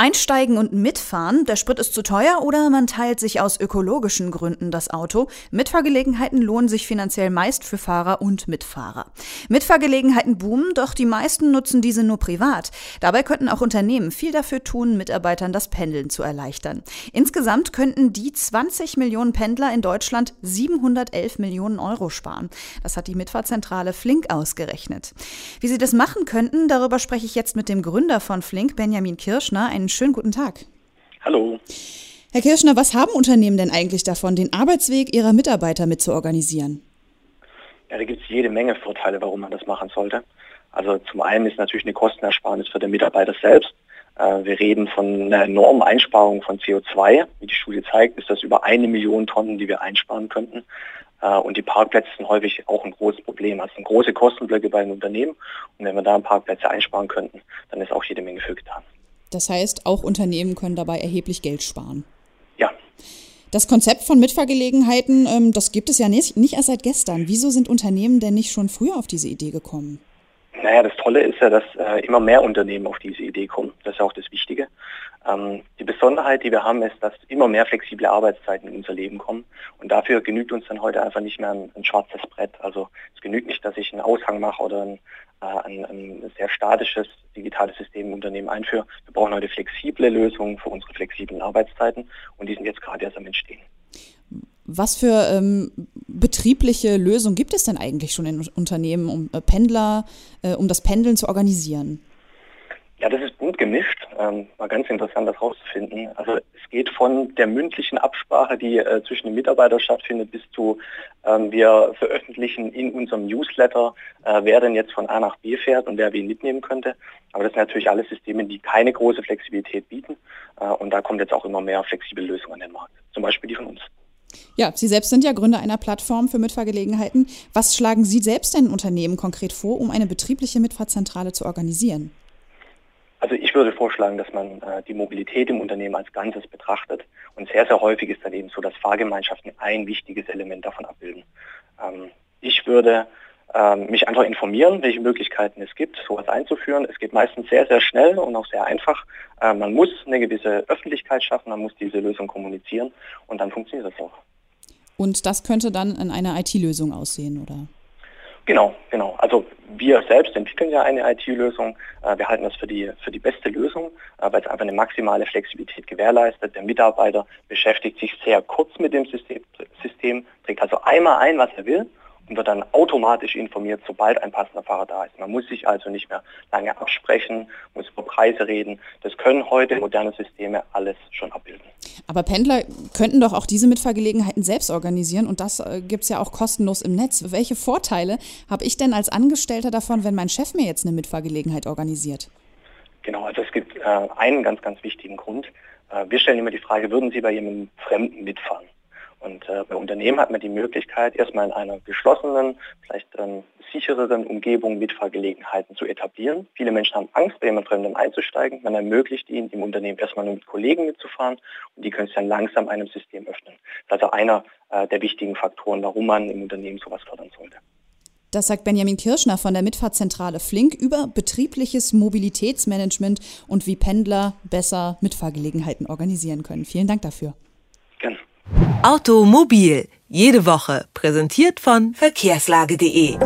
Einsteigen und mitfahren, der Sprit ist zu teuer oder man teilt sich aus ökologischen Gründen das Auto. Mitfahrgelegenheiten lohnen sich finanziell meist für Fahrer und Mitfahrer. Mitfahrgelegenheiten boomen, doch die meisten nutzen diese nur privat. Dabei könnten auch Unternehmen viel dafür tun, Mitarbeitern das Pendeln zu erleichtern. Insgesamt könnten die 20 Millionen Pendler in Deutschland 711 Millionen Euro sparen. Das hat die Mitfahrzentrale Flink ausgerechnet. Wie sie das machen könnten, darüber spreche ich jetzt mit dem Gründer von Flink, Benjamin Kirschner, einen schönen guten Tag. Hallo. Herr Kirschner, was haben Unternehmen denn eigentlich davon, den Arbeitsweg ihrer Mitarbeiter mit zu organisieren? Ja, da gibt es jede Menge Vorteile, warum man das machen sollte. Also zum einen ist natürlich eine Kostenersparnis für den Mitarbeiter selbst. Äh, wir reden von einer enormen Einsparung von CO2. Wie die Studie zeigt, ist das über eine Million Tonnen, die wir einsparen könnten. Äh, und die Parkplätze sind häufig auch ein großes Problem. Also sind große Kostenblöcke bei den Unternehmen. Und wenn wir da Parkplätze einsparen könnten, dann ist auch jede Menge für getan. Das heißt, auch Unternehmen können dabei erheblich Geld sparen. Ja. Das Konzept von Mitfahrgelegenheiten, ähm, das gibt es ja nicht, nicht erst seit gestern. Wieso sind Unternehmen denn nicht schon früher auf diese Idee gekommen? Naja, das Tolle ist ja, dass äh, immer mehr Unternehmen auf diese Idee kommen. Das ist auch das Wichtige. Ähm, die Besonderheit, die wir haben, ist, dass immer mehr flexible Arbeitszeiten in unser Leben kommen. Und dafür genügt uns dann heute einfach nicht mehr ein, ein schwarzes Brett. Also es genügt nicht, dass ich einen Aushang mache oder ein, äh, ein, ein sehr statisches digitales System im Unternehmen einführe. Wir brauchen heute flexible Lösungen für unsere flexiblen Arbeitszeiten und die sind jetzt gerade erst am Entstehen. Was für ähm, betriebliche Lösungen gibt es denn eigentlich schon in Unternehmen, um äh, Pendler, äh, um das Pendeln zu organisieren? Ja, das ist bunt gemischt. Ähm, war ganz interessant, das rauszufinden. Also es geht von der mündlichen Absprache, die äh, zwischen den Mitarbeitern stattfindet, bis zu ähm, wir veröffentlichen in unserem Newsletter, äh, wer denn jetzt von A nach B fährt und wer wen mitnehmen könnte. Aber das sind natürlich alle Systeme, die keine große Flexibilität bieten. Äh, und da kommt jetzt auch immer mehr flexible Lösungen an den Markt. Zum Beispiel die von uns. Ja, Sie selbst sind ja Gründer einer Plattform für Mitfahrgelegenheiten. Was schlagen Sie selbst denn Unternehmen konkret vor, um eine betriebliche Mitfahrzentrale zu organisieren? Ich würde vorschlagen, dass man äh, die Mobilität im Unternehmen als Ganzes betrachtet. Und sehr, sehr häufig ist dann eben so, dass Fahrgemeinschaften ein wichtiges Element davon abbilden. Ähm, ich würde ähm, mich einfach informieren, welche Möglichkeiten es gibt, sowas einzuführen. Es geht meistens sehr, sehr schnell und auch sehr einfach. Äh, man muss eine gewisse Öffentlichkeit schaffen, man muss diese Lösung kommunizieren und dann funktioniert das auch. Und das könnte dann in einer IT-Lösung aussehen, oder? Genau, genau. Also wir selbst entwickeln ja eine IT-Lösung. Äh, wir halten das für die, für die beste Lösung, äh, weil es einfach eine maximale Flexibilität gewährleistet. Der Mitarbeiter beschäftigt sich sehr kurz mit dem System, System trägt also einmal ein, was er will und wird dann automatisch informiert, sobald ein passender Fahrer da ist. Man muss sich also nicht mehr lange absprechen, muss über Preise reden. Das können heute moderne Systeme alles schon abbilden. Aber Pendler könnten doch auch diese Mitfahrgelegenheiten selbst organisieren und das äh, gibt es ja auch kostenlos im Netz. Welche Vorteile habe ich denn als Angestellter davon, wenn mein Chef mir jetzt eine Mitfahrgelegenheit organisiert? Genau, also es gibt äh, einen ganz, ganz wichtigen Grund. Äh, wir stellen immer die Frage, würden Sie bei jemandem Fremden mitfahren? Und äh, bei Unternehmen hat man die Möglichkeit, erstmal in einer geschlossenen, vielleicht ähm, sichereren Umgebung Mitfahrgelegenheiten zu etablieren. Viele Menschen haben Angst, bei jemand Fremdem einzusteigen. Man ermöglicht ihnen, im Unternehmen erstmal nur mit Kollegen mitzufahren und die können sich dann langsam einem System öffnen. Das ist also einer äh, der wichtigen Faktoren, warum man im Unternehmen sowas fördern sollte. Das sagt Benjamin Kirschner von der Mitfahrzentrale Flink über betriebliches Mobilitätsmanagement und wie Pendler besser Mitfahrgelegenheiten organisieren können. Vielen Dank dafür. Automobil, jede Woche, präsentiert von verkehrslage.de.